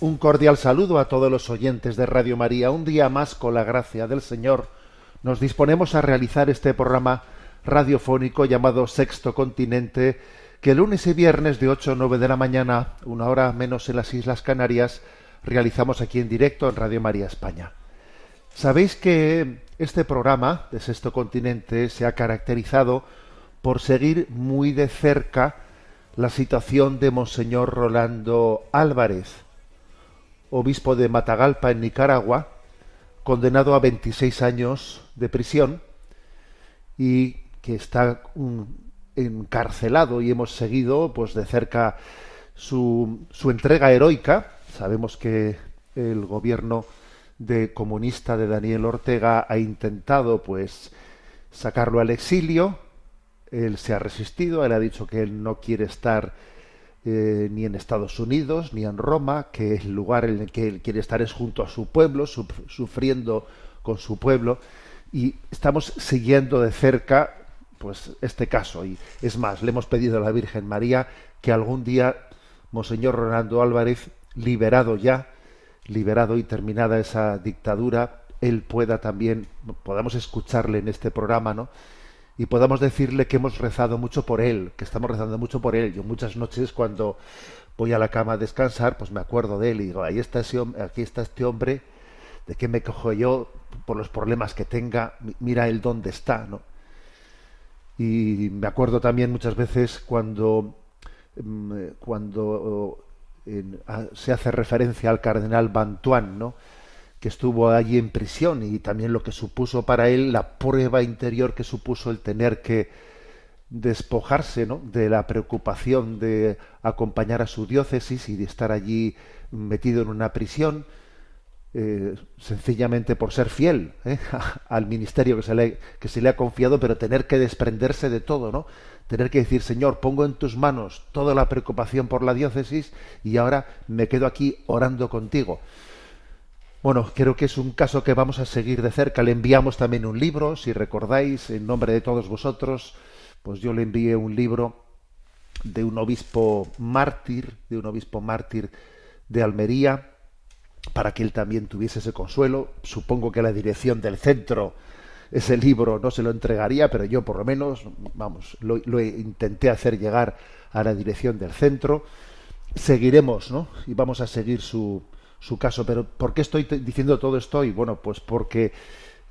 Un cordial saludo a todos los oyentes de Radio María. Un día más, con la gracia del Señor, nos disponemos a realizar este programa radiofónico llamado Sexto Continente, que lunes y viernes de 8 a 9 de la mañana, una hora menos en las Islas Canarias, realizamos aquí en directo en Radio María España. Sabéis que este programa de Sexto Continente se ha caracterizado por seguir muy de cerca la situación de Monseñor Rolando Álvarez, obispo de Matagalpa en Nicaragua, condenado a 26 años de prisión y que está encarcelado y hemos seguido pues de cerca su, su entrega heroica. Sabemos que el gobierno de comunista de Daniel Ortega ha intentado pues sacarlo al exilio. Él se ha resistido, él ha dicho que él no quiere estar eh, ni en Estados Unidos ni en Roma, que el lugar en el que él quiere estar es junto a su pueblo, suf- sufriendo con su pueblo, y estamos siguiendo de cerca pues este caso. Y es más, le hemos pedido a la Virgen María que algún día Monseñor Rolando Álvarez, liberado ya, liberado y terminada esa dictadura, él pueda también, podamos escucharle en este programa, ¿no? Y podamos decirle que hemos rezado mucho por él, que estamos rezando mucho por él. Yo muchas noches cuando voy a la cama a descansar, pues me acuerdo de él y digo, ahí está ese aquí está este hombre, ¿de qué me cojo yo por los problemas que tenga? Mi- Mira él dónde está, ¿no? Y me acuerdo también muchas veces cuando mm, eh, cuando a- se hace referencia al cardenal Bantuán, ¿no? Que estuvo allí en prisión y también lo que supuso para él la prueba interior que supuso el tener que despojarse ¿no? de la preocupación de acompañar a su diócesis y de estar allí metido en una prisión eh, sencillamente por ser fiel ¿eh? al ministerio que se, le, que se le ha confiado, pero tener que desprenderse de todo, ¿no? Tener que decir, Señor, pongo en tus manos toda la preocupación por la diócesis y ahora me quedo aquí orando contigo. Bueno, creo que es un caso que vamos a seguir de cerca. Le enviamos también un libro, si recordáis, en nombre de todos vosotros, pues yo le envié un libro de un obispo mártir, de un obispo mártir de Almería, para que él también tuviese ese consuelo. Supongo que la dirección del centro ese libro no se lo entregaría, pero yo por lo menos, vamos, lo, lo intenté hacer llegar a la dirección del centro. Seguiremos, ¿no? Y vamos a seguir su, su caso. Pero ¿por qué estoy diciendo todo esto? Y bueno, pues porque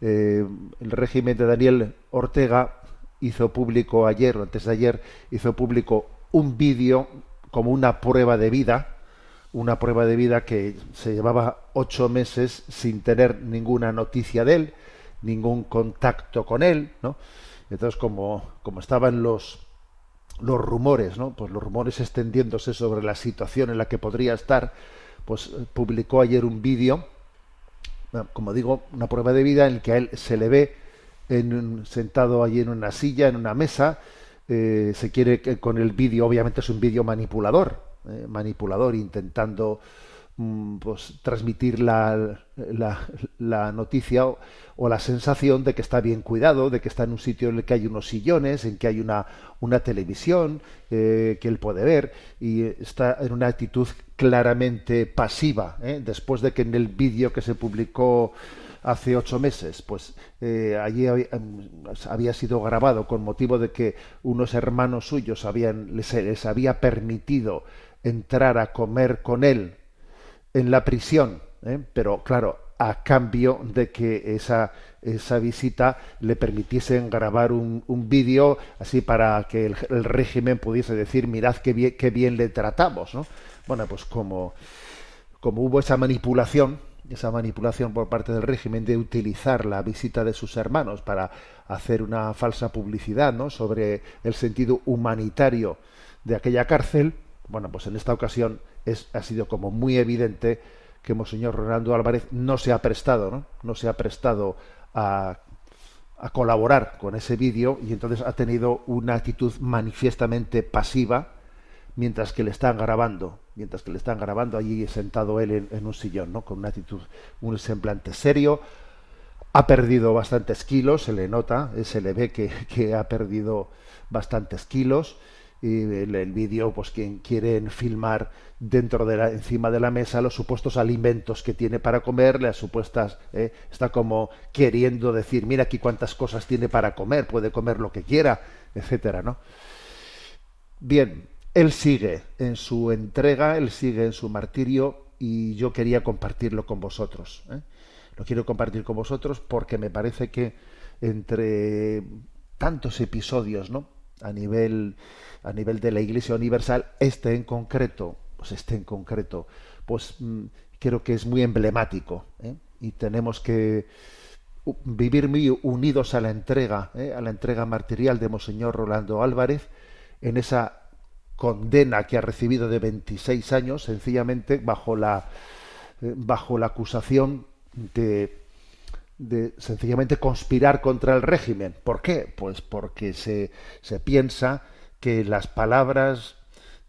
eh, el régimen de Daniel Ortega hizo público ayer o antes de ayer hizo público un vídeo como una prueba de vida una prueba de vida que se llevaba ocho meses sin tener ninguna noticia de él, ningún contacto con él, ¿no? Entonces, como, como estaban los, los rumores, ¿no? Pues los rumores extendiéndose sobre la situación en la que podría estar, pues eh, publicó ayer un vídeo, bueno, como digo, una prueba de vida en el que a él se le ve en un- sentado allí en una silla, en una mesa, eh, se quiere que con el vídeo, obviamente es un vídeo manipulador, eh, manipulador, intentando pues transmitir la, la, noticia o, la sensación de que está bien cuidado, de que está en un sitio en el que hay unos sillones, en que hay una, una televisión eh, que él puede ver y está en una actitud claramente pasiva, ¿eh? después de que en el vídeo que se publicó hace ocho meses, pues eh, allí había, em, había sido grabado con motivo de que unos hermanos suyos habían, les, les había permitido entrar a comer con él en la prisión, ¿eh? pero claro, a cambio de que esa, esa visita le permitiesen grabar un, un vídeo así para que el, el régimen pudiese decir mirad qué bien, qué bien le tratamos, ¿no? Bueno, pues como, como hubo esa manipulación, esa manipulación por parte del régimen de utilizar la visita de sus hermanos para hacer una falsa publicidad ¿no? sobre el sentido humanitario de aquella cárcel, bueno, pues en esta ocasión es, ha sido como muy evidente que Monseñor Rolando Álvarez no se ha prestado, ¿no? no se ha prestado a, a colaborar con ese vídeo y entonces ha tenido una actitud manifiestamente pasiva mientras que le están grabando, mientras que le están grabando allí sentado él en, en un sillón, ¿no? Con una actitud, un semblante serio. Ha perdido bastantes kilos, se le nota, eh, se le ve que, que ha perdido bastantes kilos. Y el, el vídeo, pues quien quieren filmar dentro de la, encima de la mesa los supuestos alimentos que tiene para comer, las supuestas, eh, está como queriendo decir, mira aquí cuántas cosas tiene para comer, puede comer lo que quiera, etcétera, ¿no? Bien, él sigue en su entrega, él sigue en su martirio y yo quería compartirlo con vosotros. ¿eh? Lo quiero compartir con vosotros porque me parece que entre tantos episodios, ¿no? A nivel, a nivel de la Iglesia Universal, este en concreto, pues este en concreto, pues mm, creo que es muy emblemático ¿eh? y tenemos que vivir muy unidos a la entrega, ¿eh? a la entrega martirial de Monseñor Rolando Álvarez en esa condena que ha recibido de 26 años, sencillamente bajo la, eh, bajo la acusación de, de sencillamente conspirar contra el régimen. ¿Por qué? Pues porque se, se piensa que las palabras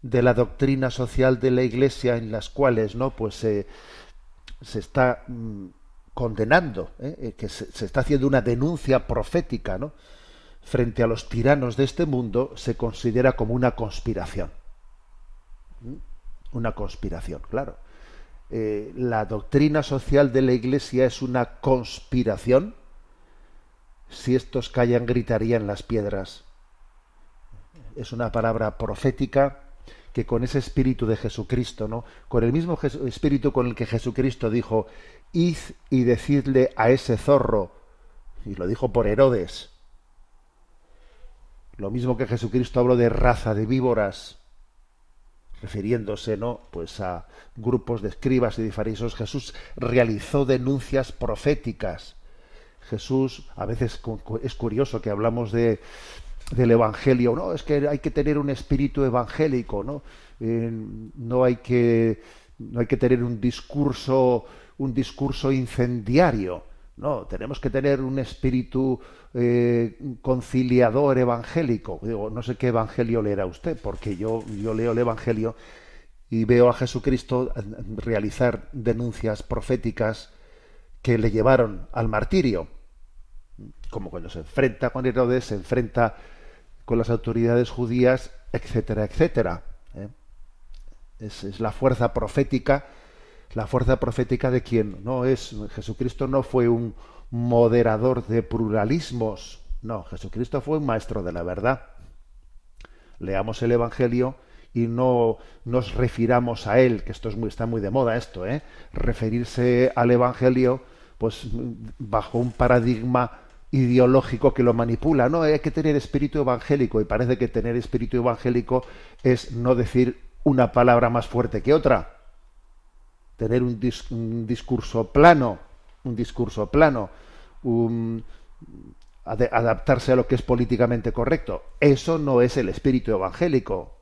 de la doctrina social de la Iglesia en las cuales no pues se, se está mm, condenando, ¿eh? Eh, que se, se está haciendo una denuncia profética, ¿no? frente a los tiranos de este mundo se considera como una conspiración. ¿Mm? Una conspiración, claro. Eh, la doctrina social de la Iglesia es una conspiración. Si estos callan, gritarían las piedras. Es una palabra profética que con ese espíritu de Jesucristo, ¿no? Con el mismo espíritu con el que Jesucristo dijo, id y decidle a ese zorro, y lo dijo por Herodes, lo mismo que Jesucristo habló de raza de víboras, refiriéndose, ¿no? Pues a grupos de escribas y de fariseos, Jesús realizó denuncias proféticas. Jesús, a veces es curioso que hablamos de del evangelio, no, es que hay que tener un espíritu evangélico, ¿no? Eh, no hay que no hay que tener un discurso un discurso incendiario. No, tenemos que tener un espíritu eh, conciliador evangélico. Digo, no sé qué evangelio leerá usted, porque yo, yo leo el evangelio y veo a Jesucristo realizar denuncias proféticas que le llevaron al martirio. Como cuando se enfrenta con Herodes, se enfrenta con las autoridades judías, etcétera, etcétera. ¿eh? Es, es la fuerza profética la fuerza profética de quien no es Jesucristo no fue un moderador de pluralismos. No Jesucristo fue un maestro de la verdad. Leamos el evangelio y no nos refiramos a él que esto es muy está muy de moda esto eh referirse al evangelio pues bajo un paradigma ideológico que lo manipula no hay que tener espíritu evangélico y parece que tener espíritu evangélico es no decir una palabra más fuerte que otra tener un, dis- un discurso plano, un discurso plano, un- adaptarse a lo que es políticamente correcto. Eso no es el espíritu evangélico.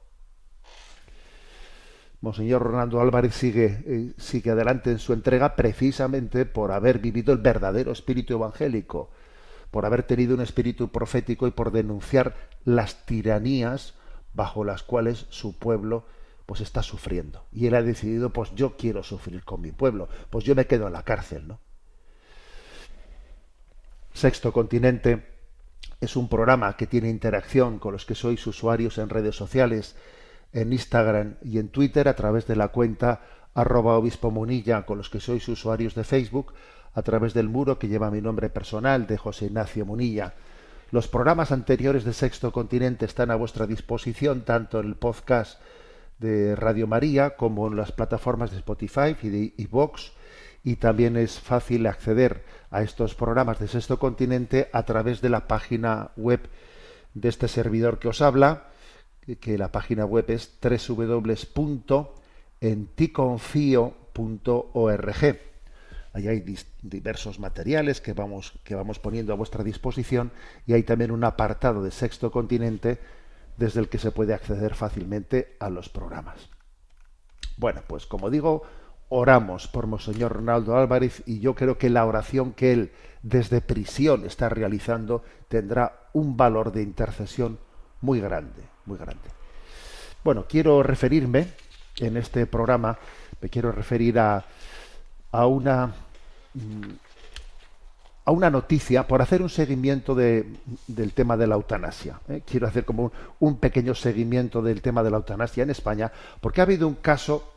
Monseñor Ronaldo Álvarez sigue, eh, sigue adelante en su entrega precisamente por haber vivido el verdadero espíritu evangélico, por haber tenido un espíritu profético y por denunciar las tiranías bajo las cuales su pueblo pues está sufriendo. Y él ha decidido, pues yo quiero sufrir con mi pueblo, pues yo me quedo en la cárcel, ¿no? Sexto Continente es un programa que tiene interacción con los que sois usuarios en redes sociales, en Instagram y en Twitter a través de la cuenta arroba obispo munilla, con los que sois usuarios de Facebook a través del muro que lleva mi nombre personal de José Ignacio Munilla. Los programas anteriores de Sexto Continente están a vuestra disposición tanto en el podcast de Radio María como en las plataformas de Spotify y de iVoox y también es fácil acceder a estos programas de Sexto Continente a través de la página web de este servidor que os habla, que la página web es www.enticonfio.org. Ahí hay diversos materiales que vamos, que vamos poniendo a vuestra disposición y hay también un apartado de Sexto Continente desde el que se puede acceder fácilmente a los programas. Bueno, pues como digo, oramos por Monseñor Ronaldo Álvarez y yo creo que la oración que él desde prisión está realizando tendrá un valor de intercesión muy grande, muy grande. Bueno, quiero referirme en este programa, me quiero referir a, a una a una noticia por hacer un seguimiento de, del tema de la eutanasia. ¿eh? Quiero hacer como un, pequeño seguimiento del tema de la eutanasia en España, porque ha habido un caso,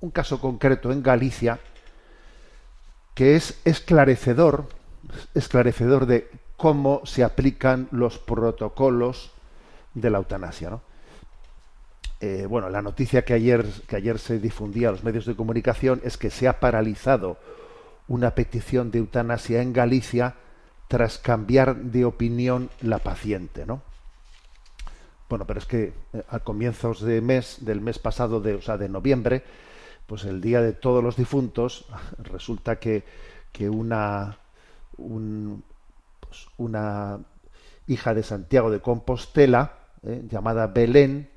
un caso concreto en Galicia que es esclarecedor, esclarecedor de cómo se aplican los protocolos de la eutanasia. Eh, bueno, la noticia que ayer, que ayer se difundía a los medios de comunicación es que se ha paralizado una petición de eutanasia en Galicia tras cambiar de opinión la paciente, ¿no? Bueno, pero es que eh, a comienzos de mes, del mes pasado, de, o sea, de noviembre, pues el día de todos los difuntos, resulta que, que una, un, pues una hija de Santiago de Compostela, eh, llamada Belén,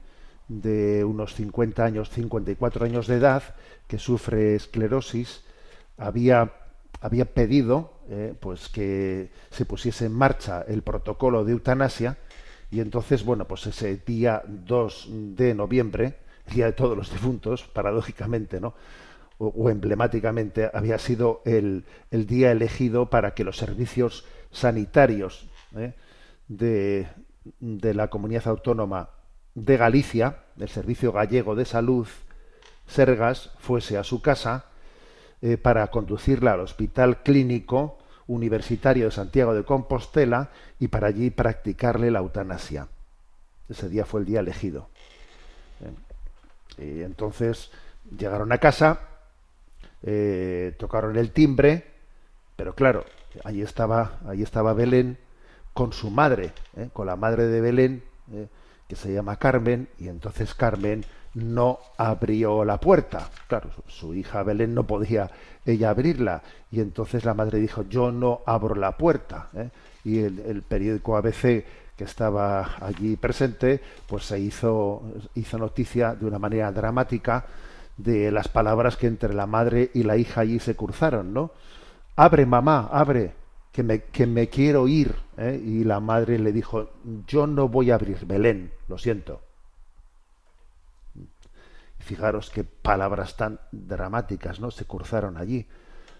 de unos 50 años, 54 años de edad, que sufre esclerosis, había, había pedido eh, pues que se pusiese en marcha el protocolo de eutanasia y entonces, bueno, pues ese día 2 de noviembre, día de todos los difuntos, paradójicamente, ¿no? O, emblemáticamente, había sido el, el, día elegido para que los servicios sanitarios ¿eh? de, de la comunidad autónoma de Galicia, del Servicio Gallego de Salud, Sergas, fuese a su casa eh, para conducirla al Hospital Clínico Universitario de Santiago de Compostela y para allí practicarle la eutanasia. Ese día fue el día elegido. Y entonces llegaron a casa, eh, tocaron el timbre, pero claro, allí estaba, allí estaba Belén con su madre, eh, con la madre de Belén, que se llama Carmen, y entonces Carmen no abrió la puerta. Claro, su hija Belén no podía ella abrirla, y entonces la madre dijo, yo no abro la puerta. ¿eh? Y el, el, periódico ABC que estaba allí presente, pues se hizo, hizo noticia de una manera dramática de las palabras que entre la madre y la hija allí se cruzaron, ¿no? Abre, mamá, abre, que me, que me quiero ir. ¿eh? Y la madre le dijo, yo no voy a abrir, Belén, lo siento. Fijaros qué palabras tan dramáticas, ¿no? Se cruzaron allí.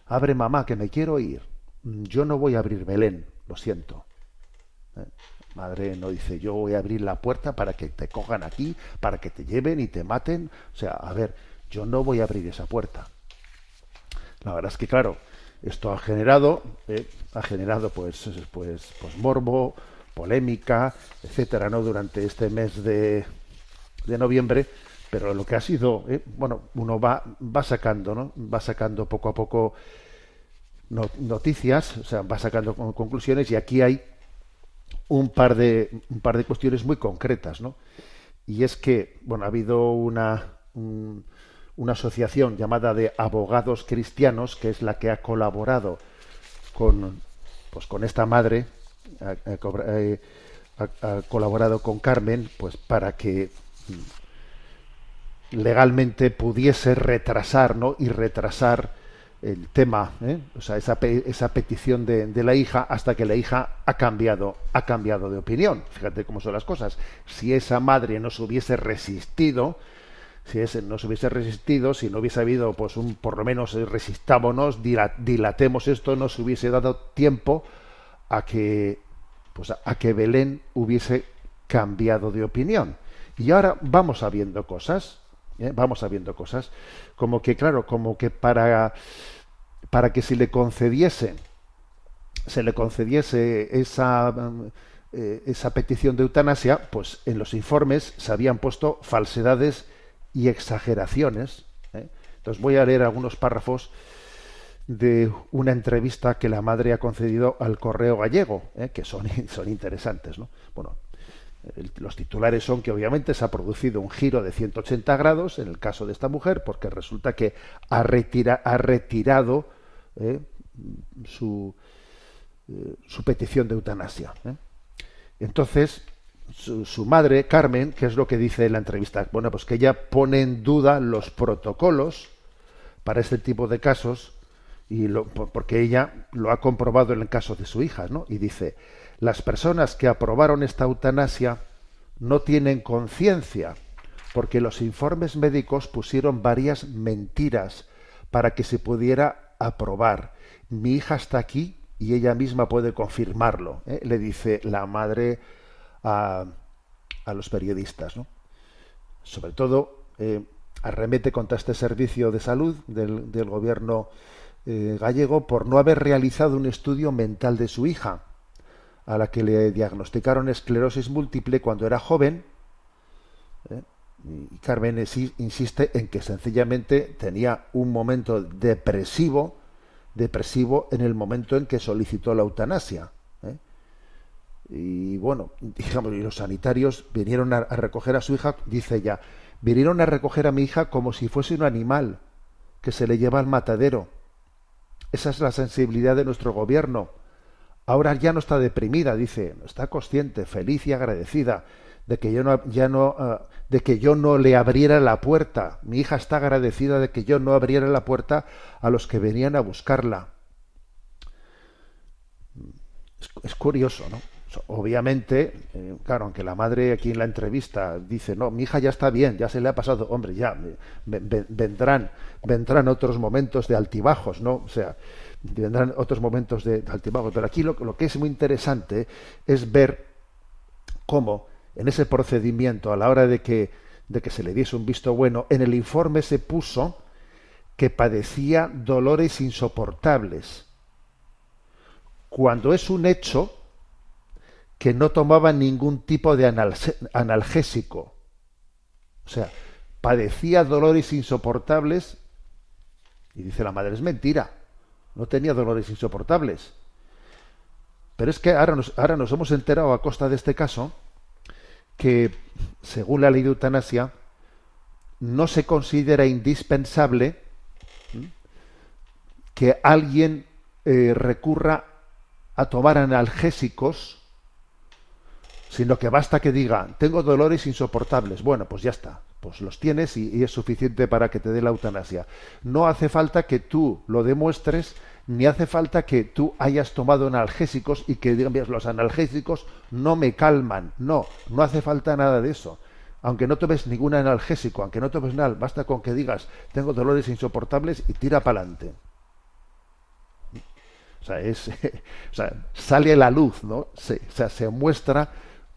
Abre, mamá, que me quiero ir. Yo no voy a abrir, Belén, lo siento. ¿Eh? Madre no dice, yo voy a abrir la puerta para que te cojan aquí, para que te lleven y te maten. O sea, a ver, yo no voy a abrir esa puerta. La verdad es que, claro, esto ha generado, eh, ha generado pues, pues, pues morbo, polémica, etcétera, ¿no? Durante este mes de, de noviembre, pero lo que ha sido, eh, bueno, uno va, va sacando, ¿no? Va sacando poco a poco noticias, o sea, va sacando conclusiones y aquí hay un par de un par de cuestiones muy concretas, ¿no? Y es que, bueno, ha habido una un, una asociación llamada de abogados cristianos, que es la que ha colaborado con, pues, con esta madre, ha, ha, colaborado con Carmen, pues para que legalmente pudiese retrasar, ¿no? Y retrasar el tema, ¿eh? o sea, esa, esa petición de, de, la hija hasta que la hija ha cambiado, ha cambiado de opinión. Fíjate cómo son las cosas. Si esa madre no se hubiese resistido, si ese no se hubiese resistido, si no hubiese habido, pues un, por lo menos resistámonos, dilatemos esto, no se hubiese dado tiempo a que, pues a, que Belén hubiese cambiado de opinión. Y ahora vamos sabiendo cosas, ¿eh? vamos sabiendo cosas, como que, claro, como que para, para que se le concediese, se le concediese esa, eh, esa petición de eutanasia, pues en los informes se habían puesto falsedades y exageraciones. ¿eh? Entonces voy a leer algunos párrafos de una entrevista que la madre ha concedido al Correo Gallego, ¿eh? que son, son interesantes. ¿no? Bueno, los titulares son que obviamente se ha producido un giro de 180 grados en el caso de esta mujer, porque resulta que ha, ha retirado ¿eh? su, petición de eutanasia. Entonces, su, madre, Carmen, ¿qué es lo que dice en la entrevista? Bueno, pues que ella pone en duda los protocolos para este tipo de casos y lo- por- porque ella lo ha comprobado en el caso de su hija, ¿no? Y dice, las personas que aprobaron esta eutanasia no tienen conciencia porque los informes médicos pusieron varias mentiras para que se pudiera aprobar. Mi hija está aquí y ella misma puede confirmarlo, ¿eh? le dice la madre a, los periodistas, sobre todo eh, arremete contra este servicio de salud del, gobierno eh, gallego por no haber realizado un estudio mental de su hija, a la que le diagnosticaron esclerosis múltiple cuando era joven. ¿eh? Y Carmen insi- insiste en que sencillamente tenía un momento depresivo, depresivo en el momento en que solicitó la eutanasia. Y bueno, digamos, y los sanitarios vinieron a, recoger a su hija, dice ella, vinieron a recoger a mi hija como si fuese un animal que se le lleva al matadero. Esa es la sensibilidad de nuestro gobierno. Ahora ya no está deprimida, dice, está consciente, feliz y agradecida de que yo no, ya no, ah, de que yo no le abriera la puerta. Mi hija está agradecida de que yo no abriera la puerta a los que venían a buscarla. Es curioso, ¿no? Obviamente, eh, claro, aunque la madre aquí en la entrevista dice, no, mi hija ya está bien, ya se le ha pasado, hombre, ya, ve- vendrán, vendrán otros momentos de altibajos, ¿no? O sea, vendrán otros momentos de, de altibajos, pero aquí lo, lo que es muy interesante es ver cómo en ese procedimiento, a la hora de que, de que se le diese un visto bueno, en el informe se puso que padecía dolores insoportables, cuando es un hecho que no tomaba ningún tipo de analgésico. O sea, padecía dolores insoportables y dice la madre, es mentira, no tenía dolores insoportables. Pero es que ahora nos, ahora nos hemos enterado a costa de este caso que, según la ley de eutanasia, no se considera indispensable que alguien eh, recurra a tomar analgésicos, sino que basta que diga, tengo dolores insoportables. Bueno, pues ya está, pues los tienes y, es suficiente para que te dé la eutanasia. No hace falta que tú lo demuestres, ni hace falta que tú hayas tomado analgésicos y que digas, los analgésicos no me calman. No, no hace falta nada de eso. Aunque no tomes ningún analgésico, aunque no tomes nada, basta con que digas, tengo dolores insoportables y tira para adelante. O sea, es, o sea, sale la luz, ¿no? Se, o sea, se muestra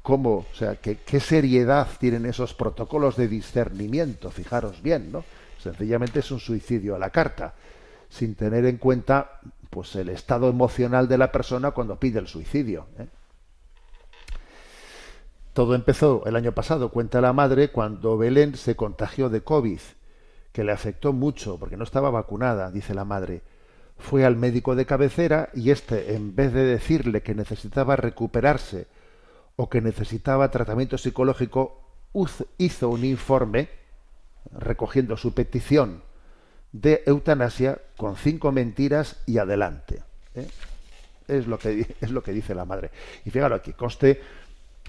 cómo, o sea, que, qué seriedad tienen esos protocolos de discernimiento, fijaros bien, ¿no? Sencillamente es un suicidio a la carta, sin tener en cuenta pues el estado emocional de la persona cuando pide el suicidio. ¿eh? Todo empezó el año pasado, cuenta la madre, cuando Belén se contagió de COVID, que le afectó mucho porque no estaba vacunada, dice la madre. Fue al médico de cabecera y éste, en vez de decirle que necesitaba recuperarse o que necesitaba tratamiento psicológico, hizo un informe recogiendo su petición de eutanasia con cinco mentiras y adelante. ¿eh? Es, lo que, es lo que dice la madre. Y fíjalo aquí, conste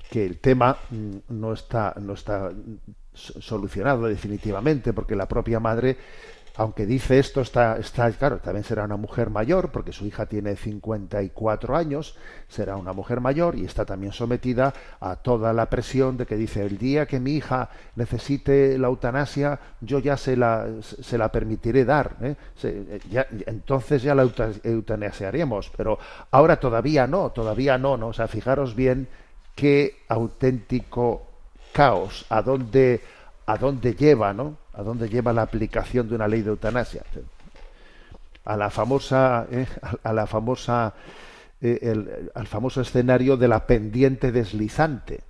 que el tema mm, no está, no está so- solucionado definitivamente, porque la propia madre, aunque dice esto, está, está, claro, también será una mujer mayor, porque su hija tiene 54 años, será una mujer mayor y está también sometida a toda la presión de que dice, el día que mi hija necesite la eutanasia, yo ya se la, se la permitiré dar, ¿eh? Ya- entonces ya la euta- eutanasiaremos, pero ahora todavía no, todavía no, ¿no? O sea, fijaros bien qué auténtico caos, a dónde, a dónde lleva, ¿no? A dónde lleva la aplicación de una ley de eutanasia. A la famosa, eh, a, la famosa, eh, el- al famoso escenario de la pendiente deslizante.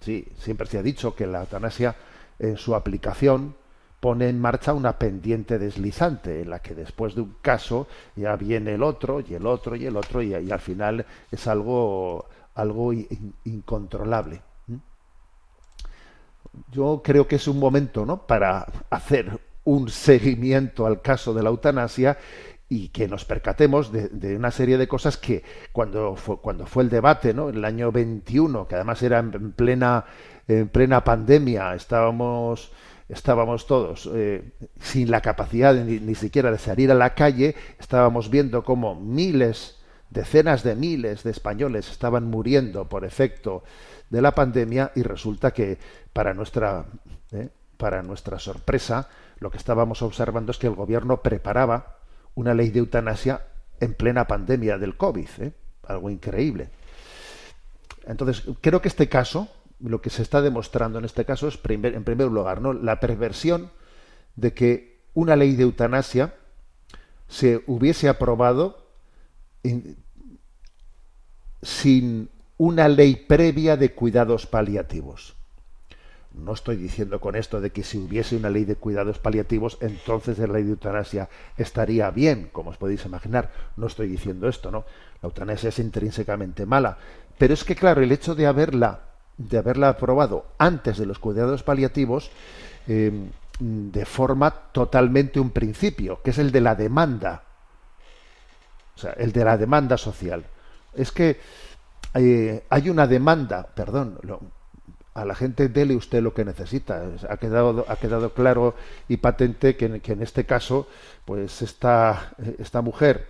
Sí, siempre se ha dicho que la eutanasia en su aplicación pone en marcha una pendiente deslizante en la que después de un caso ya viene el otro y el otro y el otro y, al final es algo algo in- incontrolable. Yo creo que es un momento ¿no? para hacer un seguimiento al caso de la eutanasia y que nos percatemos de, una serie de cosas que cuando fue, cuando fue el debate, ¿no? en el año 21, que además era en, en plena, en plena pandemia, estábamos, estábamos todos eh, sin la capacidad ni, ni siquiera de salir a la calle, estábamos viendo cómo miles, decenas de miles de españoles estaban muriendo por efecto de la pandemia y resulta que para nuestra eh, para nuestra sorpresa lo que estábamos observando es que el gobierno preparaba una ley de eutanasia en plena pandemia del COVID, ¿eh? algo increíble. Entonces, creo que este caso, lo que se está demostrando en este caso es, en primer lugar, ¿no? la perversión de que una ley de eutanasia se hubiese aprobado sin una ley previa de cuidados paliativos. No estoy diciendo con esto de que si hubiese una ley de cuidados paliativos, entonces la ley de eutanasia estaría bien, como os podéis imaginar. No estoy diciendo esto, ¿no? La eutanasia es intrínsecamente mala. Pero es que, claro, el hecho de haberla, de haberla aprobado antes de los cuidados paliativos, eh, deforma totalmente un principio, que es el de la demanda. O sea, el de la demanda social. Es que eh, hay una demanda, perdón, lo- a la gente dele usted lo que necesita. Ha quedado, ha quedado claro y patente que, en- este caso, pues esta, esta mujer,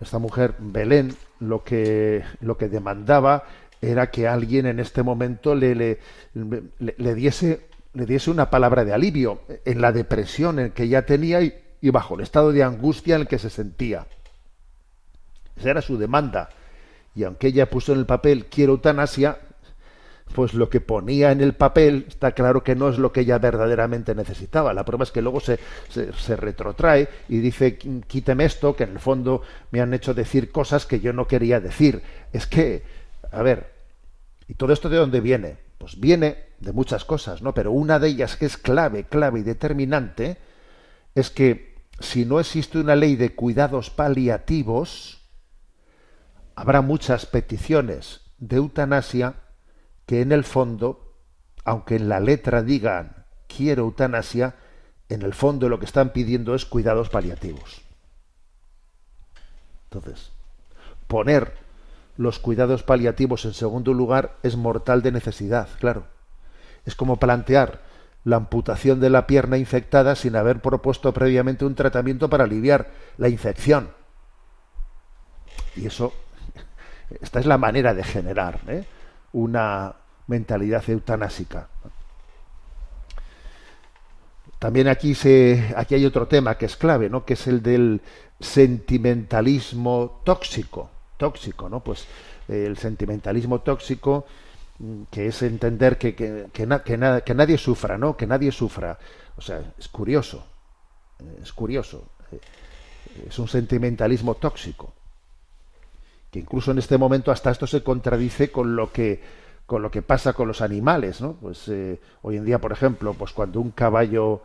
esta mujer Belén, lo que, lo que demandaba era que alguien en este momento le, le, le- diese, le diese una palabra de alivio en la depresión en que ella tenía y, y bajo el estado de angustia en el que se sentía. Esa era su demanda. Y aunque ella puso en el papel quiero eutanasia, pues lo que ponía en el papel está claro que no es lo que ella verdaderamente necesitaba. La prueba es que luego se, retrotrae y dice quíteme esto, que en el fondo me han hecho decir cosas que yo no quería decir. Es que, a ver, ¿y todo esto de dónde viene? Pues viene de muchas cosas, ¿no? Pero una de ellas que es clave, clave y determinante es que si no existe una ley de cuidados paliativos, habrá muchas peticiones de eutanasia que en el fondo, aunque en la letra digan quiero eutanasia, en el fondo lo que están pidiendo es cuidados paliativos. Entonces, poner los cuidados paliativos en segundo lugar es mortal de necesidad, claro. Es como plantear la amputación de la pierna infectada sin haber propuesto previamente un tratamiento para aliviar la infección. Y eso, esta es la manera de generar ¿eh? una mentalidad eutanásica. También aquí se, aquí hay otro tema que es clave, ¿no? Que es el del sentimentalismo tóxico, tóxico, ¿no? Pues eh, el sentimentalismo tóxico mm, que es entender que, que, que, que na- que nadie sufra, ¿no? Que nadie sufra. O sea, es curioso, eh, es curioso. Es un sentimentalismo tóxico que incluso en este momento hasta esto se contradice con lo que con lo que pasa con los animales, ¿no? Pues eh, hoy en día, por ejemplo, pues cuando un caballo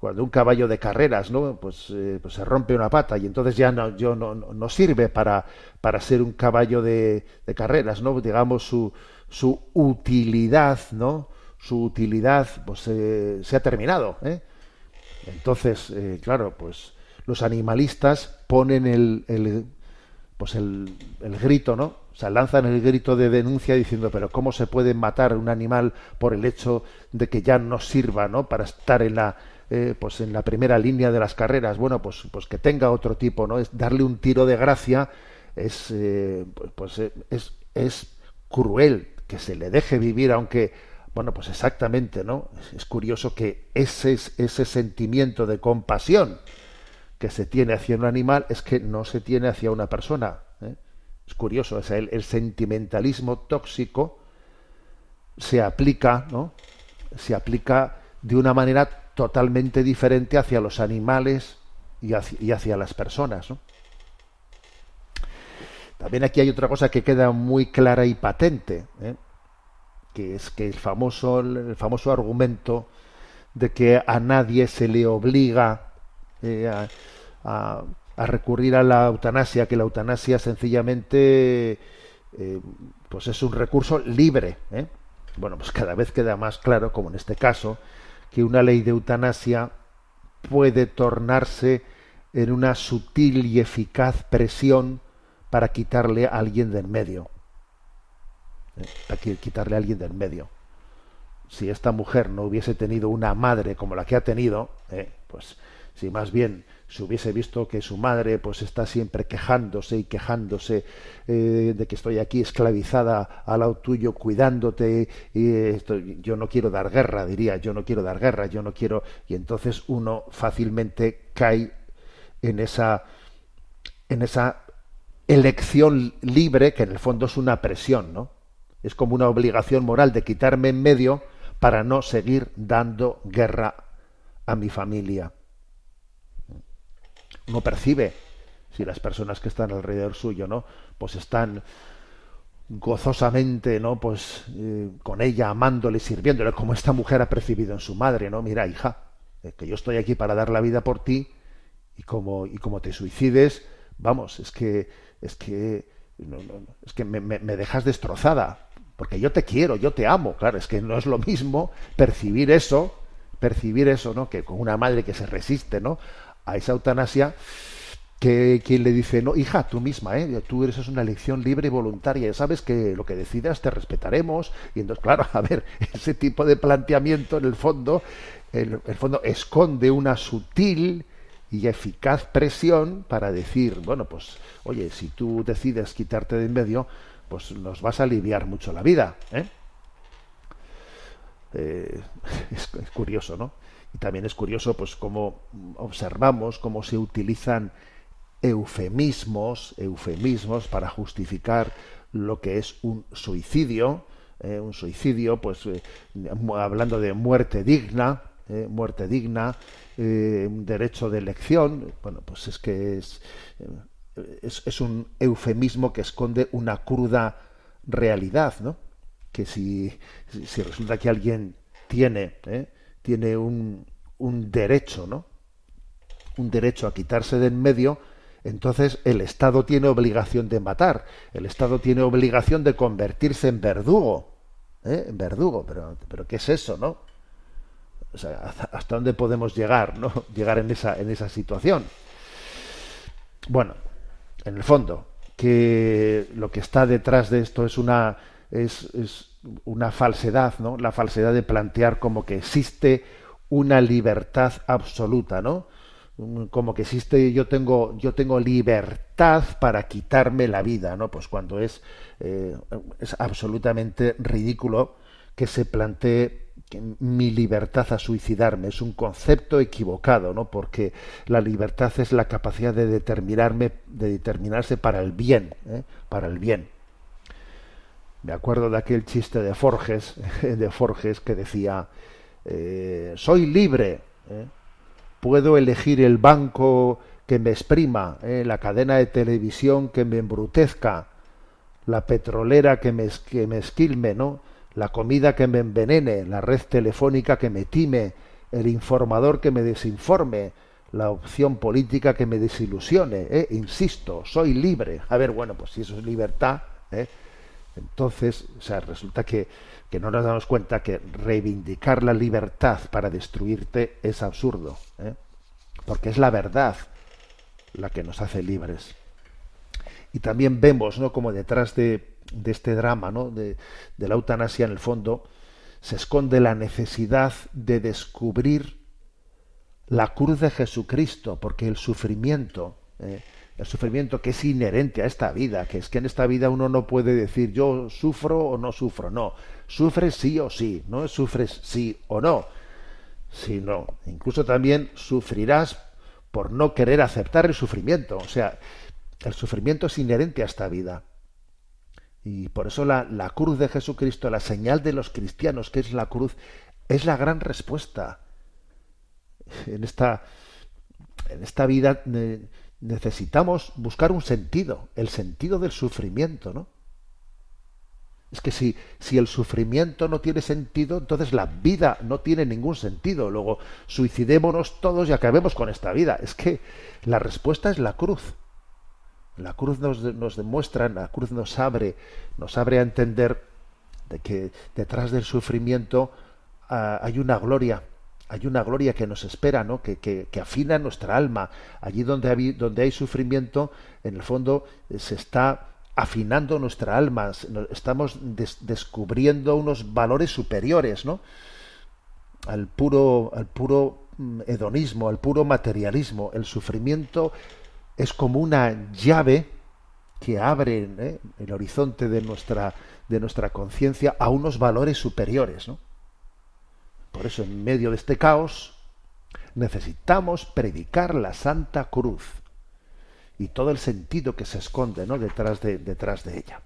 cuando un caballo de carreras, ¿no? Pues, eh, pues se rompe una pata y entonces ya no, yo no, no- sirve para, para ser un caballo de, carreras, ¿no? Digamos su, su utilidad, ¿no? Su utilidad, pues eh, se ha terminado. Entonces, claro, pues los animalistas ponen el, pues el, el grito, ¿no? O sea, lanzan el grito de denuncia diciendo, pero ¿cómo se puede matar un animal por el hecho de que ya no sirva, ¿no? Para estar en la, eh, pues en la primera línea de las carreras. Bueno, pues, pues que tenga otro tipo, ¿no? Es darle un tiro de gracia es, eh, pues, pues, eh, es, es cruel que se le deje vivir, aunque, bueno, pues exactamente, ¿no? Es, es curioso que ese, ese sentimiento de compasión que se tiene hacia un animal es que no se tiene hacia una persona. ¿eh? Es curioso, el, sentimentalismo tóxico se aplica, ¿no? Se aplica de una manera totalmente diferente hacia los animales y hacia, las personas. También aquí hay otra cosa que queda muy clara y patente, ¿eh? que es que el famoso, el famoso argumento de que a nadie se le obliga eh, a, recurrir a la eutanasia, que la eutanasia sencillamente eh, pues es un recurso libre. ¿eh? Bueno, pues cada vez queda más claro, como en este caso, que una ley de eutanasia puede tornarse en una sutil y eficaz presión para quitarle a alguien del medio. ¿eh? Para qui- quitarle a alguien del medio. Si esta mujer no hubiese tenido una madre como la que ha tenido, pues si más bien se hubiese visto que su madre pues está siempre quejándose y quejándose eh, de que estoy aquí esclavizada al lado tuyo cuidándote y esto- yo no quiero dar guerra diría yo no quiero dar guerra yo no quiero y entonces uno fácilmente cae en esa en esa elección libre que en el fondo es una presión no es como una obligación moral de quitarme en medio para no seguir dando guerra a mi familia uno percibe si las personas que están alrededor suyo, ¿no? Pues están gozosamente, ¿no? Pues eh, con ella amándole, sirviéndole, como esta mujer ha percibido en su madre, ¿no? Mira, hija, eh, que yo estoy aquí para dar la vida por ti y como y como te suicides, vamos, es que es que no, no, no, es que me- me dejas destrozada, porque yo te quiero, yo te amo, claro, es que no es lo mismo percibir eso, percibir eso, ¿no? Que con una madre que se resiste, ¿no? A esa eutanasia que quien le dice, no, hija, tú misma, ¿eh? tú eres es una elección libre y voluntaria, sabes que lo que decidas te respetaremos. Y entonces, claro, a ver, ese tipo de planteamiento en el fondo, el, fondo esconde una sutil y eficaz presión para decir, bueno, pues, oye, si tú decides quitarte de en medio, pues nos vas a aliviar mucho la vida, ¿eh? Eh, es curioso, ¿no? Y también es curioso, pues, cómo observamos cómo se utilizan eufemismos, eufemismos para justificar lo que es un suicidio, eh, un suicidio, pues, eh, hablando de muerte digna, eh, muerte digna, un derecho de elección, bueno, pues es que es, es, un eufemismo que esconde una cruda realidad, ¿no? que si, si- resulta que alguien tiene. Tiene un, un derecho, ¿no? Un derecho a quitarse de en medio, entonces el Estado tiene obligación de matar, el Estado tiene obligación de convertirse en verdugo, ¿eh? En verdugo, pero, pero ¿qué es eso, no? O sea, ¿hasta, dónde podemos llegar, no? Llegar en esa, en esa situación. Bueno, en el fondo, que lo que está detrás de esto es una es una falsedad, ¿no? La falsedad de plantear como que existe una libertad absoluta, ¿no? Como que existe, yo tengo, yo tengo libertad para quitarme la vida, ¿no? Pues cuando es, eh, es absolutamente ridículo que se plantee mi libertad a suicidarme es un concepto equivocado, ¿no? Porque la libertad es la capacidad de determinarme, de determinarse para el bien, ¿eh? para el bien. Me acuerdo de aquel chiste de Forges, de Forges que decía eh, soy libre, ¿eh? puedo elegir el banco que me exprima, ¿eh? la cadena de televisión que me embrutezca, la petrolera que me, que me esquilme, ¿no? La comida que me envenene, la red telefónica que me time, el informador que me desinforme, la opción política que me desilusione, ¿eh? Insisto, soy libre. A ver, bueno, pues si eso es libertad, ¿eh? Entonces, o sea, resulta que, que no nos damos cuenta que reivindicar la libertad para destruirte es absurdo, ¿eh? porque es la verdad la que nos hace libres. Y también vemos, ¿no? Como detrás de, de este drama, ¿no? De, de la eutanasia, en el fondo, se esconde la necesidad de descubrir la cruz de Jesucristo, porque el sufrimiento, eh, el sufrimiento que es inherente a esta vida, que es que en esta vida uno no puede decir yo sufro o no sufro, no, sufres sí o sí, no sufres sí o no, sino incluso también sufrirás por no querer aceptar el sufrimiento, o sea, el sufrimiento es inherente a esta vida. Y por eso la, la cruz de Jesucristo, la señal de los cristianos, que es la cruz, es la gran respuesta. En esta, en esta vida eh, necesitamos buscar un sentido, el sentido del sufrimiento, ¿no? Es que si, si el sufrimiento no tiene sentido, entonces la vida no tiene ningún sentido. Luego, suicidémonos todos y acabemos con esta vida. Es que la respuesta es la cruz. La cruz nos, nos demuestra, la cruz nos abre, nos abre a entender de que detrás del sufrimiento ah, hay una gloria, hay una gloria que nos espera, ¿no? que, que, que afina nuestra alma. Allí donde hay, donde hay sufrimiento, en el fondo eh, se está afinando nuestra alma, estamos des descubriendo unos valores superiores, ¿no? Al puro, al puro mm, hedonismo, al puro materialismo. El sufrimiento es como una llave que abre ¿eh? el horizonte de nuestra, de nuestra conciencia a unos valores superiores. ¿no? Por eso, en medio de este caos, necesitamos predicar la Santa Cruz y todo el sentido que se esconde ¿no? detrás, de, detrás de ella.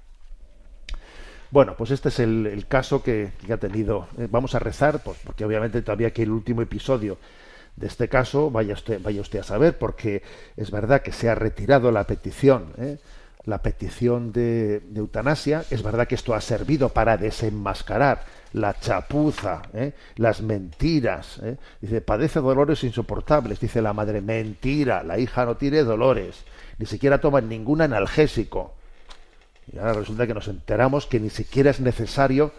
Bueno, pues este es el, caso que, que, ha tenido. Eh, vamos a rezar, pues, porque obviamente todavía que el último episodio de este caso, vaya usted, vaya usted a saber, porque es verdad que se ha retirado la petición, ¿eh? La petición de, eutanasia. Es verdad que esto ha servido para desenmascarar la chapuza, ¿eh? las mentiras. ¿eh? Dice, padece dolores insoportables. Dice la madre, mentira, la hija no tiene dolores ni siquiera toman ningún analgésico. Y ahora resulta que nos enteramos que ni siquiera es necesario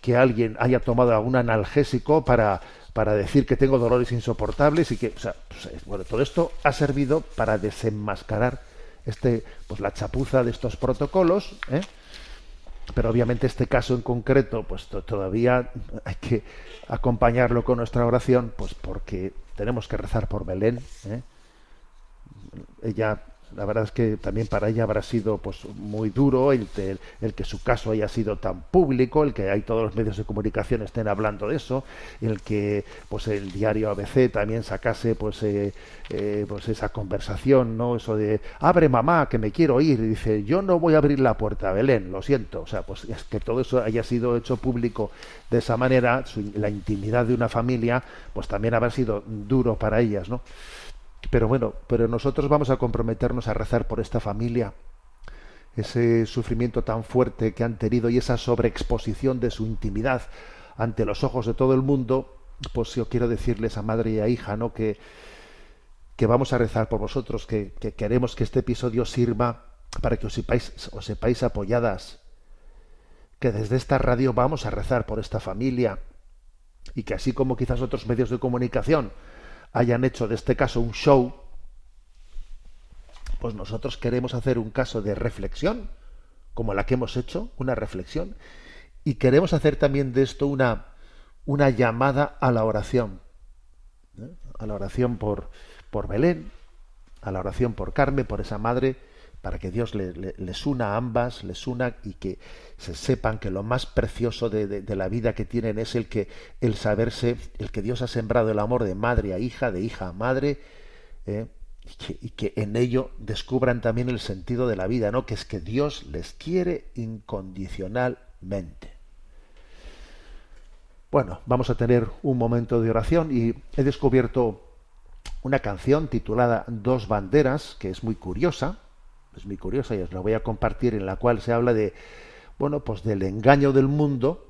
que alguien haya tomado algún analgésico para, para decir que tengo dolores insoportables y que, pues, bueno, todo esto ha servido para desenmascarar este, pues la chapuza de estos protocolos, ¿eh? pero obviamente este caso en concreto, pues todavía hay que acompañarlo con nuestra oración, pues porque tenemos que rezar por Belén. ¿eh? Ella la verdad es que también para ella habrá sido pues muy duro el, el, el, que su caso haya sido tan público, el que hay todos los medios de comunicación estén hablando de eso, el que pues el diario ABC también sacase pues eh, eh, pues esa conversación, ¿no? Eso de abre mamá que me quiero ir y dice yo no voy a abrir la puerta Belén, lo siento, o sea pues es que todo eso haya sido hecho público de esa manera, su, la intimidad de una familia pues también habrá sido duro para ellas, ¿no? Pero bueno, pero nosotros vamos a comprometernos a rezar por esta familia, ese sufrimiento tan fuerte que han tenido y esa sobreexposición de su intimidad ante los ojos de todo el mundo, pues yo quiero decirles a madre y a hija, ¿no? Que, que vamos a rezar por vosotros, que, que queremos que este episodio sirva para que os sepáis, os sepáis apoyadas, que desde esta radio vamos a rezar por esta familia y que así como quizás otros medios de comunicación hayan hecho de este caso un show, pues nosotros queremos hacer un caso de reflexión, como la que hemos hecho, una reflexión, y queremos hacer también de esto una, una llamada a la oración, ¿eh? a la oración por, por Belén, a la oración por Carmen, por esa madre, para que Dios le, le, les una a ambas, les una y que se sepan que lo más precioso de, de, de, la vida que tienen es el que el saberse, el que Dios ha sembrado el amor de madre a hija, de hija a madre, eh, y, que, y, que, en ello descubran también el sentido de la vida, ¿no? Que es que Dios les quiere incondicionalmente. Bueno, vamos a tener un momento de oración y he descubierto una canción titulada Dos banderas, que es muy curiosa, es muy curiosa y os la voy a compartir, en la cual se habla de, bueno, pues del engaño del mundo,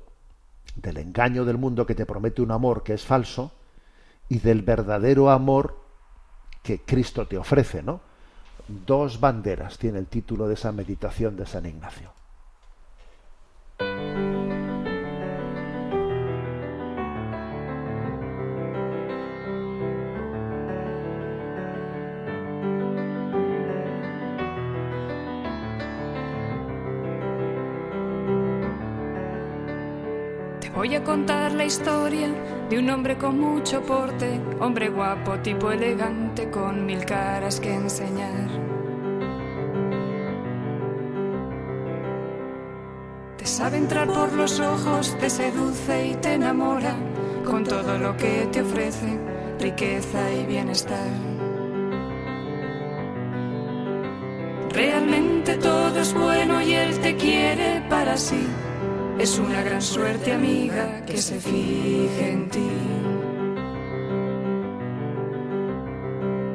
del engaño del mundo que te promete un amor que es falso, y del verdadero amor que Cristo te ofrece, ¿no? Dos banderas tiene el título de esa meditación de San Ignacio. Voy a contar la historia de un hombre con mucho porte, hombre guapo, tipo elegante, con mil caras que enseñar. Te sabe entrar por los ojos, te seduce y te enamora con todo lo que te ofrece, riqueza y bienestar. Realmente todo es bueno y él te quiere para sí. Es una gran suerte, amiga, que se fije en ti.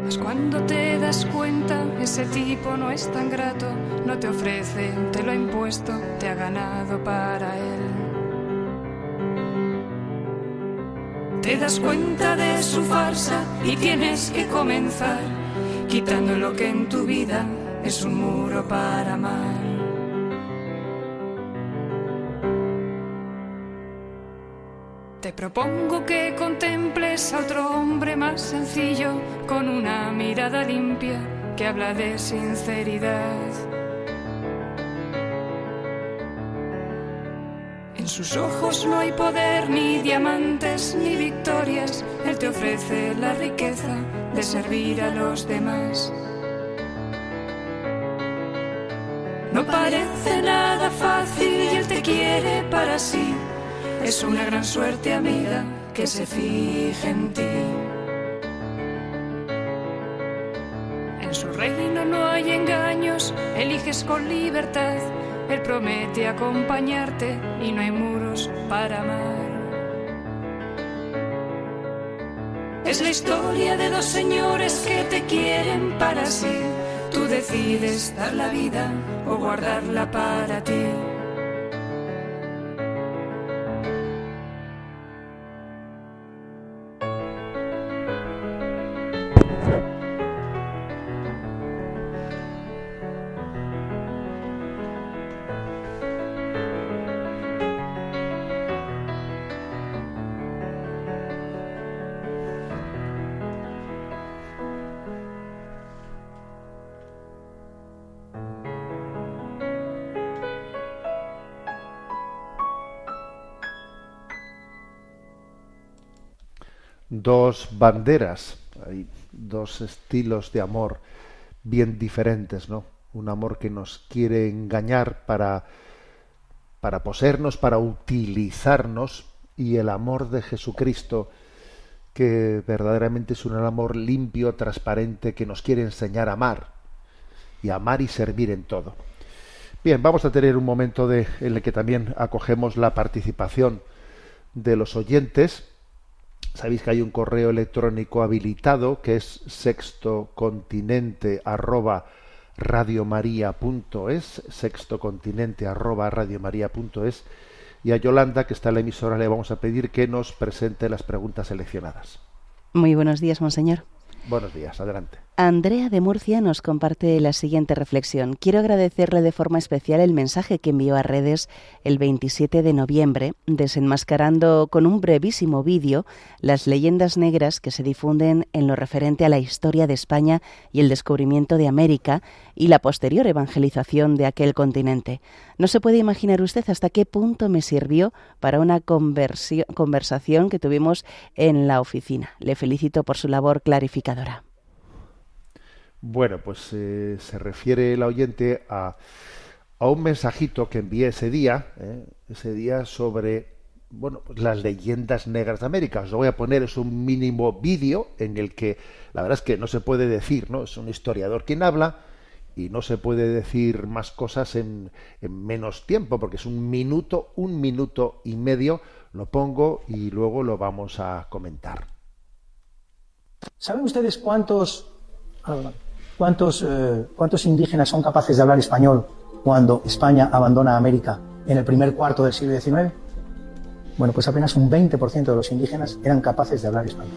Mas Cuando te das cuenta, ese tipo no es tan grato, no te ofrece, te lo ha impuesto, te ha ganado para él. Te das cuenta de su farsa y tienes que comenzar quitando lo que en tu vida es un muro para amar. Te propongo que contemples a otro hombre más sencillo, con una mirada limpia que habla de sinceridad. En sus ojos no hay poder, ni diamantes, ni victorias. Él te ofrece la riqueza de servir a los demás. No parece nada fácil y él te quiere para sí. Es una gran suerte, amiga, que se fije en ti. En su reino no hay engaños, eliges con libertad. Él promete acompañarte y no hay muros para amar. Es la historia de dos señores que te quieren para sí. Tú decides dar la vida o guardarla para ti. Dos banderas, hay dos estilos de amor bien diferentes, ¿no? Un amor que nos quiere engañar para, para poseernos, para utilizarnos, y el amor de Jesucristo, que verdaderamente es un amor limpio, transparente, que nos quiere enseñar a amar, y amar y servir en todo. Bien, vamos a tener un momento de, en el que también acogemos la participación de los oyentes. Sabéis que hay un correo electrónico habilitado que es sextocontinente arroba radiomaria.es, sextocontinente arroba radiomaria.es y a Yolanda, que está en la emisora, le vamos a pedir que nos presente las preguntas seleccionadas. Muy buenos días, monseñor. Buenos días, adelante. Andrea de Murcia nos comparte la siguiente reflexión. Quiero agradecerle de forma especial el mensaje que envió a redes el 27 de noviembre, desenmascarando con un brevísimo vídeo las leyendas negras que se difunden en lo referente a la historia de España y el descubrimiento de América y la posterior evangelización de aquel continente. No se puede imaginar usted hasta qué punto me sirvió para una conversación que tuvimos en la oficina. Le felicito por su labor clarificadora. Bueno, pues eh, se refiere el oyente a, a, un mensajito que envié ese día, eh, ese día sobre bueno, pues las leyendas negras de América. Os lo voy a poner, es un mínimo vídeo en el que la verdad es que no se puede decir, ¿no? Es un historiador quien habla y no se puede decir más cosas en, en menos tiempo, porque es un minuto, un minuto y medio, lo pongo y luego lo vamos a comentar. ¿Saben ustedes cuántos ¿Cuántos, eh, ¿Cuántos indígenas son capaces de hablar español cuando España abandona América en el primer cuarto del siglo XIX? Bueno, pues apenas un 20% de los indígenas eran capaces de hablar español.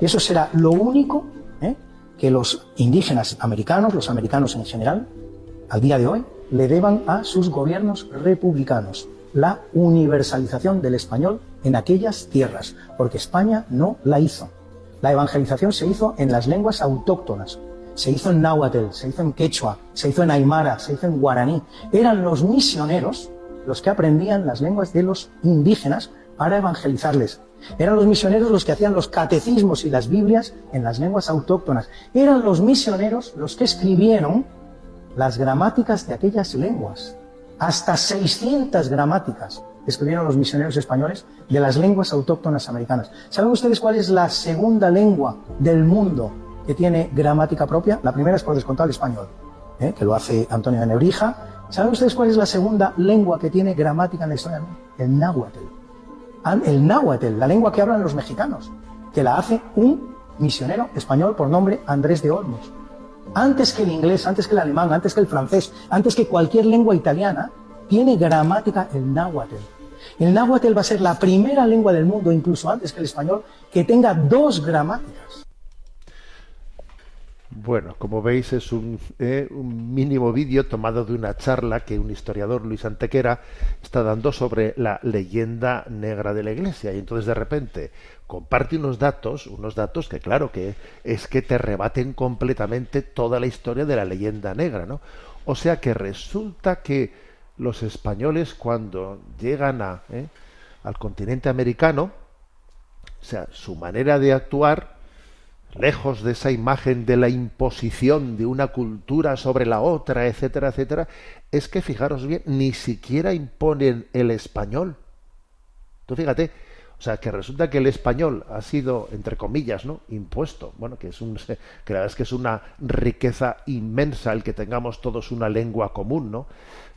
Y eso será lo único ¿eh? que los indígenas americanos, los americanos en general, al día de hoy, le deban a sus gobiernos republicanos, la universalización del español en aquellas tierras, porque España no la hizo. La evangelización se hizo en las lenguas autóctonas, se hizo en náhuatl, se hizo en quechua, se hizo en aymara, se hizo en guaraní. Eran los misioneros los que aprendían las lenguas de los indígenas para evangelizarles. Eran los misioneros los que hacían los catecismos y las Biblias en las lenguas autóctonas. Eran los misioneros los que escribieron las gramáticas de aquellas lenguas. Hasta 600 gramáticas escribieron los misioneros españoles de las lenguas autóctonas americanas. ¿Saben ustedes cuál es la segunda lengua del mundo que tiene gramática propia. La primera es por descontar el español, ¿eh? que lo hace Antonio de Nebrija. ¿Saben ustedes cuál es la segunda lengua que tiene gramática en la historia? El náhuatl. El náhuatl, la lengua que hablan los mexicanos, que la hace un misionero español por nombre Andrés de Olmos. Antes que el inglés, antes que el alemán, antes que el francés, antes que cualquier lengua italiana, tiene gramática el náhuatl. El náhuatl va a ser la primera lengua del mundo, incluso antes que el español, que tenga dos gramáticas. Bueno, como veis es un, eh, un mínimo vídeo tomado de una charla que un historiador, Luis Antequera, está dando sobre la leyenda negra de la Iglesia. Y entonces de repente comparte unos datos, unos datos que claro que es que te rebaten completamente toda la historia de la leyenda negra, ¿no? O sea que resulta que los españoles cuando llegan a, eh, al continente americano, o sea, su manera de actuar lejos de esa imagen de la imposición de una cultura sobre la otra, etcétera, etcétera, es que fijaros bien, ni siquiera imponen el español. Tú fíjate, sea, que resulta que el español ha sido, entre comillas, ¿no? impuesto. Bueno, que es un, que la verdad es que es una riqueza inmensa el que tengamos todos una lengua común, ¿no?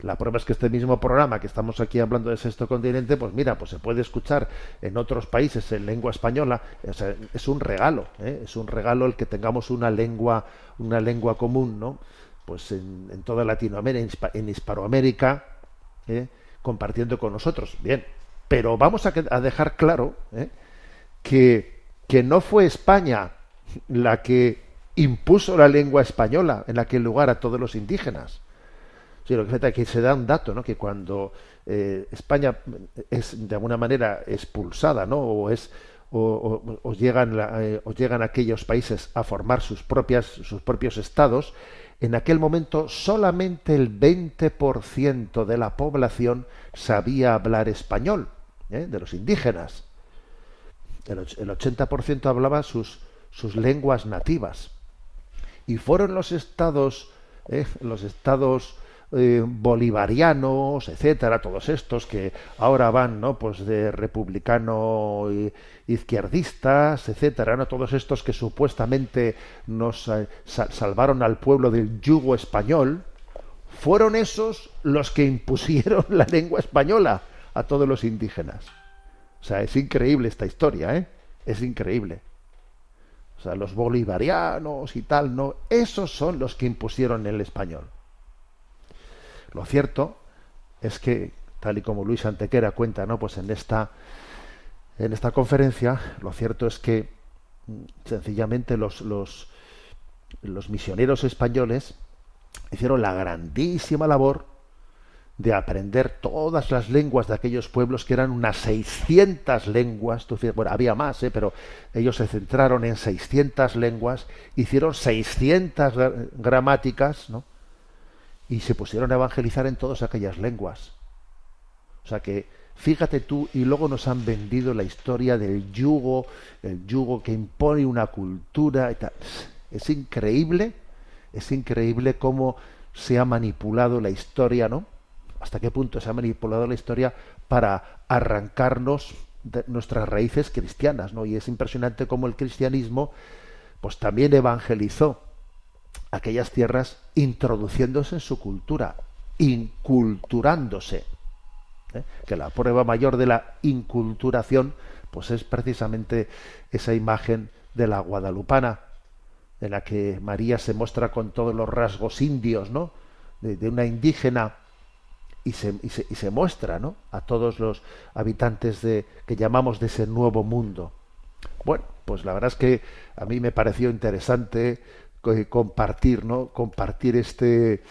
La prueba es que este mismo programa que estamos aquí hablando de sexto continente, pues mira, pues se puede escuchar en otros países en lengua española. O sea, es un regalo, ¿eh? es un regalo el que tengamos una lengua, una lengua común, ¿no? Pues en, en toda Latinoamérica, en Hispanoamérica, ¿eh? compartiendo con nosotros. Bien, pero vamos a, dejar claro ¿eh? que, que no fue España la que impuso la lengua española en aquel lugar a todos los indígenas. Sí, lo que que se da un dato, ¿no? Que cuando eh, España es de alguna manera expulsada, ¿no? O es o, llegan eh, o llegan aquellos países a formar sus propias sus propios estados, en aquel momento solamente el 20% de la población sabía hablar español, ¿eh? de los indígenas. El, el 80% hablaba sus, sus lenguas nativas. Y fueron los estados, ¿eh? los estados eh, bolivarianos, etcétera, todos estos que ahora van, ¿no? Pues de republicano izquierdistas, etcétera, ¿no? Todos estos que supuestamente nos eh, sa- salvaron al pueblo del yugo español, fueron esos los que impusieron la lengua española a todos los indígenas. O sea, es increíble esta historia, ¿eh? Es increíble. O sea, los bolivarianos y tal, no, esos son los que impusieron el español. Lo cierto es que, tal y como Luis Antequera cuenta, ¿no? Pues en esta, en esta conferencia, lo cierto es que mm, sencillamente los, los, los misioneros españoles hicieron la grandísima labor de aprender todas las lenguas de aquellos pueblos que eran unas 600 lenguas, bueno, había más, ¿eh? pero ellos se centraron en 600 lenguas, hicieron 600 gra- gramáticas, ¿no? Y se pusieron a evangelizar en todas aquellas lenguas. O sea que, fíjate tú, y luego nos han vendido la historia del yugo, el yugo que impone una cultura y tal. Es increíble, es increíble cómo se ha manipulado la historia, ¿no? Hasta qué punto se ha manipulado la historia para arrancarnos de nuestras raíces cristianas, ¿no? Y es impresionante cómo el cristianismo, pues también evangelizó aquellas tierras introduciéndose en su cultura, inculturándose. ¿eh? Que la prueba mayor de la inculturación, pues es precisamente esa imagen de la guadalupana, en la que María se muestra con todos los rasgos indios, ¿no? De, de una indígena y se, y se, y se muestra, ¿no? A todos los habitantes de que llamamos de ese nuevo mundo. Bueno, pues la verdad es que a mí me pareció interesante co- compartir, ¿no? Compartir este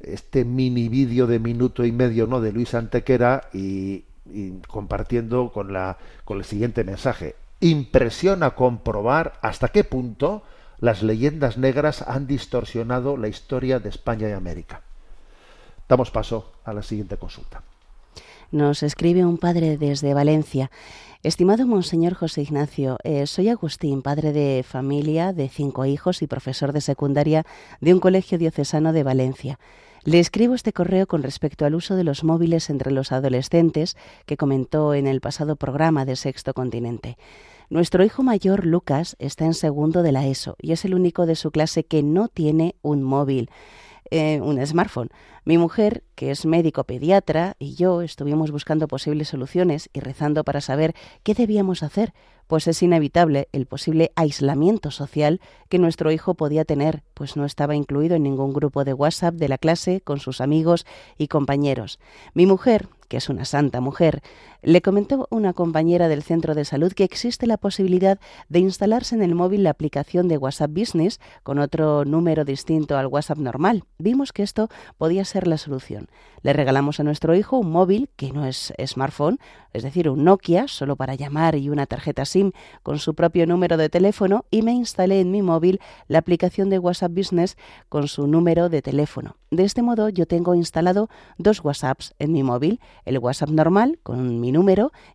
este mini vídeo de minuto y medio, ¿no? De Luis Antequera y, y compartiendo con la con el siguiente mensaje. Impresiona comprobar hasta qué punto las leyendas negras han distorsionado la historia de España y América. Damos paso a la siguiente consulta. Nos escribe un padre desde Valencia. Estimado Monseñor José Ignacio, eh, soy Agustín, padre de familia de cinco hijos y profesor de secundaria de un colegio diocesano de Valencia. Le escribo este correo con respecto al uso de los móviles entre los adolescentes que comentó en el pasado programa de Sexto Continente. Nuestro hijo mayor, Lucas, está en segundo de la ESO y es el único de su clase que no tiene un móvil. Un smartphone. Mi mujer, que es médico pediatra, y yo estuvimos buscando posibles soluciones y rezando para saber qué debíamos hacer, pues es inevitable el posible aislamiento social que nuestro hijo podía tener, pues no estaba incluido en ningún grupo de WhatsApp de la clase con sus amigos y compañeros. Mi mujer, que es una santa mujer, le comentó una compañera del centro de salud que existe la posibilidad de instalarse en el móvil la aplicación de WhatsApp Business con otro número distinto al WhatsApp normal. Vimos que esto podía ser la solución. Le regalamos a nuestro hijo un móvil que no es smartphone, es decir, un Nokia solo para llamar y una tarjeta SIM con su propio número de teléfono y me instalé en mi móvil la aplicación de WhatsApp Business con su número de teléfono. De este modo yo tengo instalado dos WhatsApps en mi móvil, el WhatsApp normal con mi número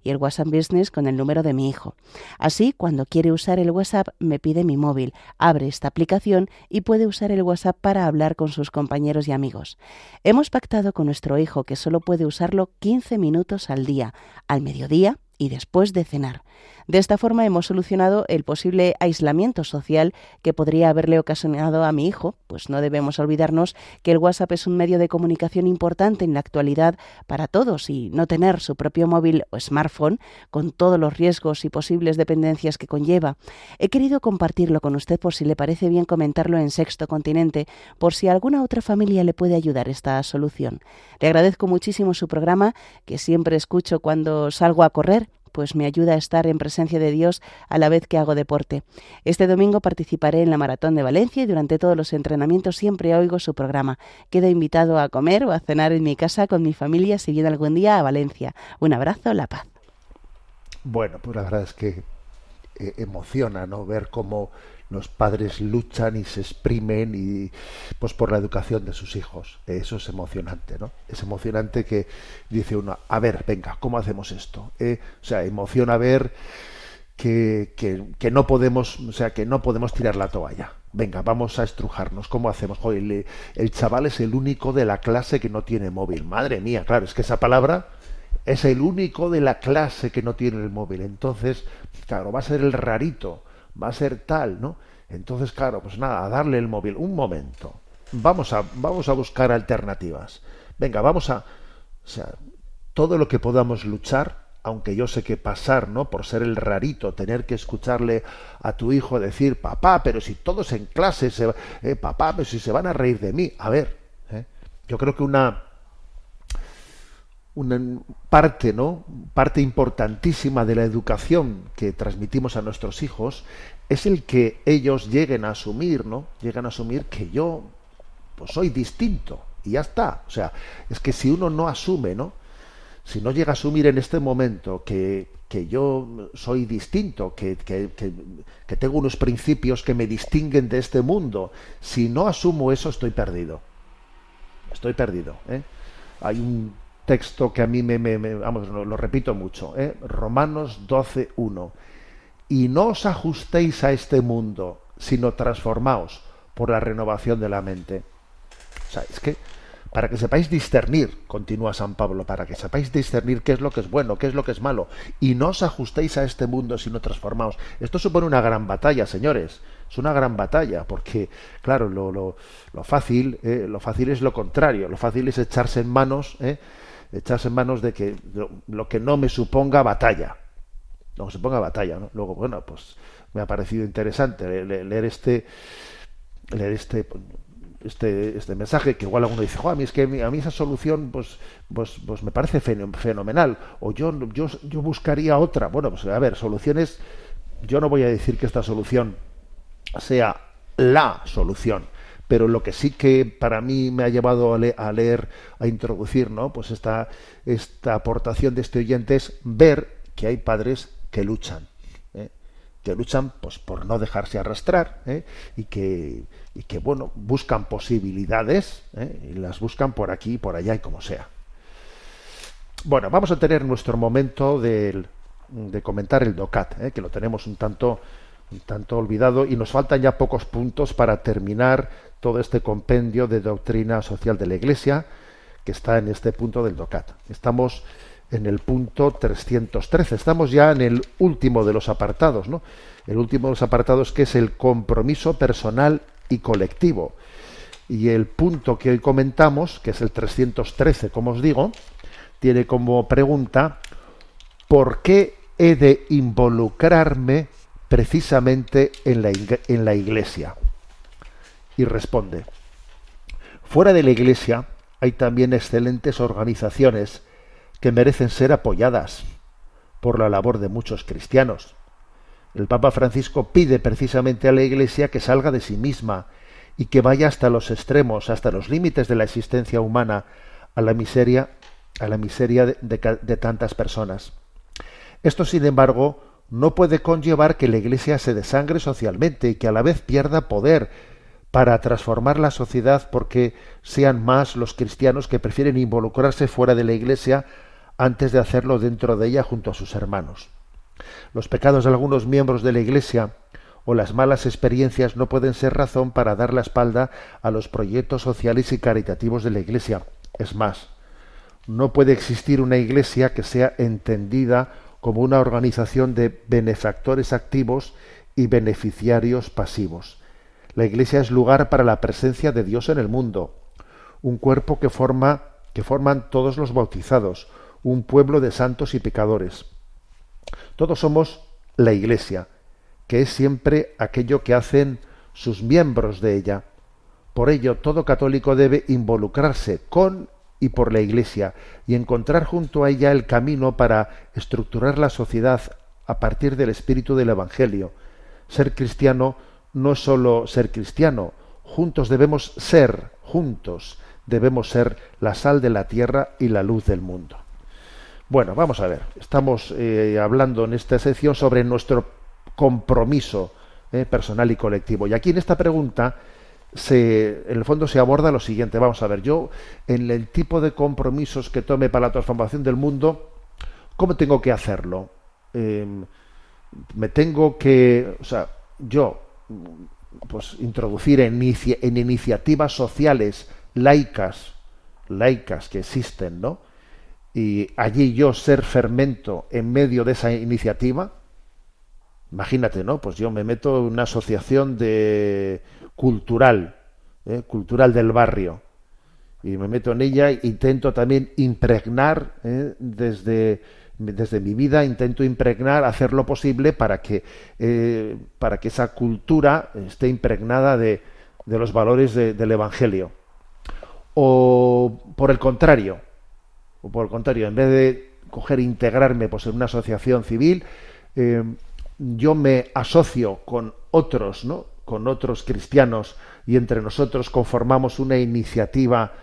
y el WhatsApp Business con el número de mi hijo. Así, cuando quiere usar el WhatsApp, me pide mi móvil, abre esta aplicación y puede usar el WhatsApp para hablar con sus compañeros y amigos. Hemos pactado con nuestro hijo que solo puede usarlo 15 minutos al día, al mediodía y después de cenar. De esta forma hemos solucionado el posible aislamiento social que podría haberle ocasionado a mi hijo, pues no debemos olvidarnos que el WhatsApp es un medio de comunicación importante en la actualidad para todos y no tener su propio móvil o smartphone con todos los riesgos y posibles dependencias que conlleva. He querido compartirlo con usted por si le parece bien comentarlo en Sexto Continente, por si alguna otra familia le puede ayudar esta solución. Le agradezco muchísimo su programa, que siempre escucho cuando salgo a correr pues me ayuda a estar en presencia de Dios a la vez que hago deporte. Este domingo participaré en la Maratón de Valencia y durante todos los entrenamientos siempre oigo su programa. Quedo invitado a comer o a cenar en mi casa con mi familia si viene algún día a Valencia. Un abrazo, la paz. Bueno, pues la verdad es que eh, emociona, ¿no? Ver cómo los padres luchan y se exprimen y pues por la educación de sus hijos. Eso es emocionante, ¿no? Es emocionante que dice uno, a ver, venga, ¿cómo hacemos esto? Eh, o sea, emociona ver que, que, que, no podemos, o sea, que no podemos tirar la toalla. Venga, vamos a estrujarnos. ¿Cómo hacemos? Joder, el, el chaval es el único de la clase que no tiene móvil. Madre mía, claro, es que esa palabra es el único de la clase que no tiene el móvil. Entonces, claro, va a ser el rarito va a ser tal, ¿no? Entonces, claro, pues nada, a darle el móvil. Un momento. Vamos a, vamos a buscar alternativas. Venga, vamos a. O sea, todo lo que podamos luchar, aunque yo sé que pasar, ¿no? Por ser el rarito, tener que escucharle a tu hijo decir, papá, pero si todos en clase, se, eh, papá, pero si se van a reír de mí. A ver, ¿eh? yo creo que una una parte, ¿no? Parte importantísima de la educación que transmitimos a nuestros hijos es el que ellos lleguen a asumir, ¿no? Llegan a asumir que yo pues soy distinto y ya está. O sea, es que si uno no asume, ¿no? Si no llega a asumir en este momento que, que yo soy distinto, que, que, que, tengo unos principios que me distinguen de este mundo, si no asumo eso estoy perdido. Estoy perdido. ¿eh? Hay un texto que a mí me, vamos, lo, repito mucho, ¿eh? Romanos 12.1. Y no os ajustéis a este mundo, sino transformaos por la renovación de la mente. O sea, es que para que sepáis discernir, continúa San Pablo, para que sepáis discernir qué es lo que es bueno, qué es lo que es malo, y no os ajustéis a este mundo, sino transformaos. Esto supone una gran batalla, señores. Es una gran batalla, porque, claro, lo, lo, lo fácil, eh, lo fácil es lo contrario. Lo fácil es echarse en manos, eh, echarse en manos de que lo, que no me suponga batalla. No se ponga batalla, ¿no? Luego, bueno, pues me ha parecido interesante leer este leer este este, este mensaje que igual alguno dice, a mí es que a mí esa solución pues, pues, pues me parece fenomenal o yo, yo, yo buscaría otra. Bueno, pues a ver, soluciones, yo no voy a decir que esta solución sea la solución, pero lo que sí que para mí me ha llevado a, le a leer, a introducir, ¿no? Pues esta, esta aportación de este oyente es ver que hay padres que luchan, ¿eh? que luchan pues por no dejarse arrastrar ¿eh? y que y que bueno buscan posibilidades ¿eh? y las buscan por aquí por allá y como sea bueno vamos a tener nuestro momento de, de comentar el docat que lo tenemos un tanto tanto olvidado y nos faltan ya pocos puntos para terminar todo este compendio de doctrina social de la Iglesia que está en este punto del docat estamos en el punto 313 estamos ya en el último de los apartados no el último de los apartados que es el compromiso personal y colectivo. Y el punto que hoy comentamos, que es el 313, como os digo, tiene como pregunta, ¿por qué he de involucrarme precisamente en la, en la iglesia? Y responde, fuera de la iglesia hay también excelentes organizaciones que merecen ser apoyadas por la labor de muchos cristianos. El Papa Francisco pide precisamente a la Iglesia que salga de sí misma y que vaya hasta los extremos, hasta los límites de la existencia humana, a la miseria, a la miseria de, de de tantas personas. Esto, sin embargo, no puede conllevar que la Iglesia se desangre socialmente y que a la vez pierda poder para transformar la sociedad porque sean más los cristianos que prefieren involucrarse fuera de la Iglesia antes de hacerlo dentro de ella junto a sus hermanos. Los pecados de algunos miembros de la Iglesia o las malas experiencias no pueden ser razón para dar la espalda a los proyectos sociales y caritativos de la Iglesia. Es más, no puede existir una Iglesia que sea entendida como una organización de benefactores activos y beneficiarios pasivos. La Iglesia es lugar para la presencia de Dios en el mundo, un cuerpo que forma que forman todos los bautizados, un pueblo de santos y pecadores. Todos somos la Iglesia, que es siempre aquello que hacen sus miembros de ella. Por ello, todo católico debe involucrarse con y por la Iglesia y encontrar junto a ella el camino para estructurar la sociedad a partir del espíritu del Evangelio. Ser cristiano no es sólo ser cristiano, juntos debemos ser, juntos debemos ser la sal de la tierra y la luz del mundo. Bueno, vamos a ver. Estamos eh, hablando en esta sección sobre nuestro compromiso eh, personal y colectivo. Y aquí en esta pregunta, se, en el fondo se aborda lo siguiente. Vamos a ver, yo en el tipo de compromisos que tome para la transformación del mundo, ¿cómo tengo que hacerlo? Eh, me tengo que, o sea, yo, pues introducir en, inicia- en iniciativas sociales laicas, laicas que existen, ¿no? y allí yo ser fermento en medio de esa iniciativa, imagínate, ¿no? Pues yo me meto en una asociación de cultural, ¿eh? cultural del barrio, y me meto en ella intento también impregnar ¿eh? desde desde mi vida intento impregnar hacer lo posible para que eh, para que esa cultura esté impregnada de, de los valores de- del evangelio o por el contrario o por el contrario, en vez de coger e integrarme pues, en una asociación civil, yo me asocio con otros, ¿no? Con otros cristianos y entre nosotros conformamos una iniciativa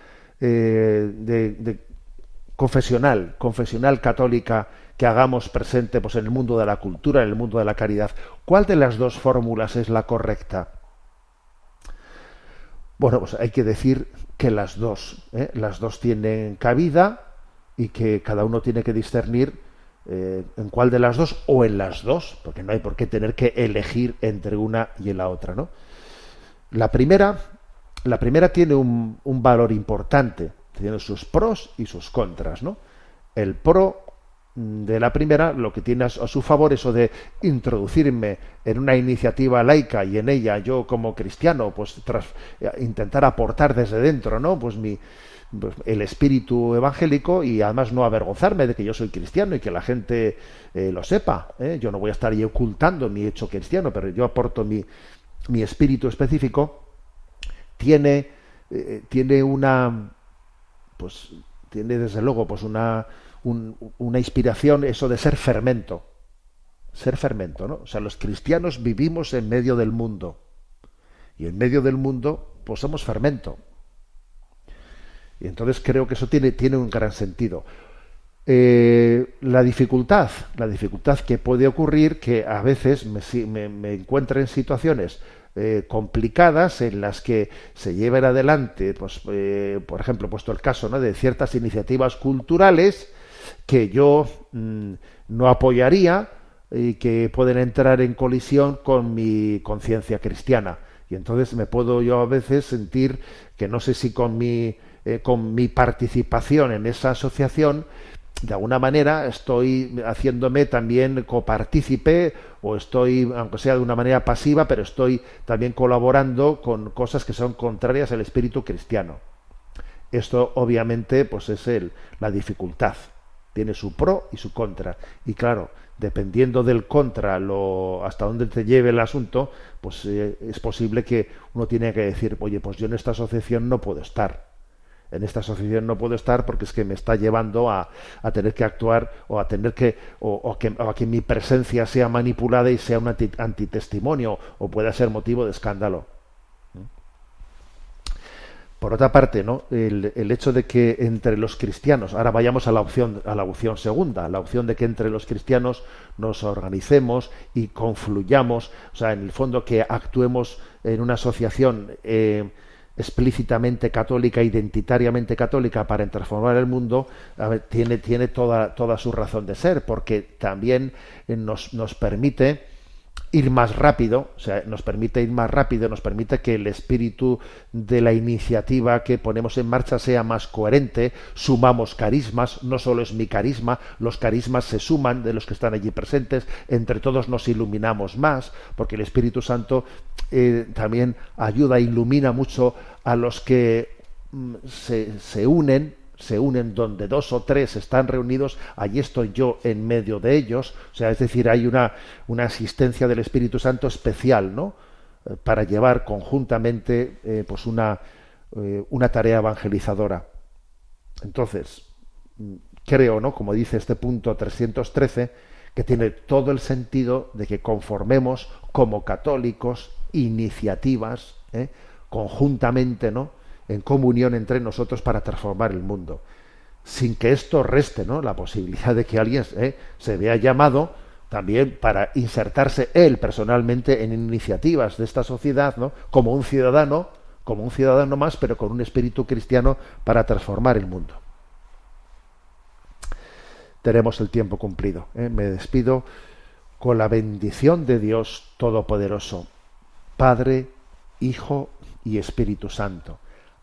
eh, de, confesional, confesional católica que hagamos presente pues, en el mundo de la cultura, en el mundo de la caridad. ¿Cuál de las dos fórmulas es la correcta? Bueno, pues hay que decir que las dos, ¿eh? las dos tienen cabida y que cada uno tiene que discernir eh, en cuál de las dos o en las dos, porque no hay por qué tener que elegir entre una y en la otra, ¿no? La primera, la primera tiene un, valor importante, tiene sus pros y sus contras, ¿no? El pro de la primera, lo que tiene a su favor, eso de introducirme en una iniciativa laica y en ella yo como cristiano, pues tras eh, intentar aportar desde dentro, ¿no? Pues mi el espíritu evangélico y además no avergonzarme de que yo soy cristiano y que la gente eh, lo sepa. ¿eh? Yo no voy a estar ahí ocultando mi hecho cristiano, pero yo aporto mi, mi espíritu específico. Tiene, eh, tiene una, pues tiene desde luego pues una, un- una inspiración eso de ser fermento. Ser fermento, ¿no? O sea, los cristianos vivimos en medio del mundo. Y en medio del mundo, pues somos fermento. Y entonces creo que eso tiene, tiene un gran sentido. Eh, la dificultad, la dificultad que puede ocurrir que a veces me, me, en situaciones eh, complicadas en las que se lleven adelante, pues, eh, por ejemplo, puesto el caso ¿no? de ciertas iniciativas culturales que yo mm, no apoyaría y que pueden entrar en colisión con mi conciencia cristiana. Y entonces me puedo yo a veces sentir que no sé si con mi, eh, con mi participación en esa asociación de alguna manera estoy haciéndome también copartícipe o estoy, aunque sea de una manera pasiva, pero estoy también colaborando con cosas que son contrarias al espíritu cristiano. Esto obviamente pues es el, la dificultad. Tiene su pro y su contra. Y claro, dependiendo del contra, lo, hasta dónde te lleve el asunto, pues eh, es posible que uno tiene que decir, oye, pues yo en esta asociación no puedo estar en esta asociación no puedo estar porque es que me está llevando a, a tener que actuar o a tener que o, que a que mi presencia sea manipulada y sea un antitestimonio o pueda ser motivo de escándalo. Por otra parte, ¿no? El, el, hecho de que entre los cristianos, ahora vayamos a la opción, a la opción segunda, la opción de que entre los cristianos nos organicemos y confluyamos, o sea, en el fondo que actuemos en una asociación eh, explícitamente católica, identitariamente católica para transformar el mundo, tiene, tiene toda, toda su razón de ser, porque también nos, nos permite ir más rápido, o sea, nos permite ir más rápido, nos permite que el espíritu de la iniciativa que ponemos en marcha sea más coherente, sumamos carismas, no solo es mi carisma, los carismas se suman de los que están allí presentes, entre todos nos iluminamos más, porque el Espíritu Santo eh, también ayuda, ilumina mucho a los que mm, se, se unen se unen donde dos o tres están reunidos, allí estoy yo en medio de ellos. O sea, es decir, hay una, una asistencia del Espíritu Santo especial, ¿no? Eh, para llevar conjuntamente eh, pues una, eh, una tarea evangelizadora. Entonces, mm, creo, ¿no? Como dice este punto 313, que tiene todo el sentido de que conformemos como católicos iniciativas conjuntamente, ¿no? En comunión entre nosotros para transformar el mundo, sin que esto reste ¿no? la posibilidad de que alguien ¿eh? se vea llamado también para insertarse él personalmente en iniciativas de esta sociedad, ¿no? como un ciudadano, como un ciudadano más, pero con un espíritu cristiano para transformar el mundo. Tenemos el tiempo cumplido. ¿eh? Me despido con la bendición de Dios Todopoderoso, Padre, Hijo y Espíritu Santo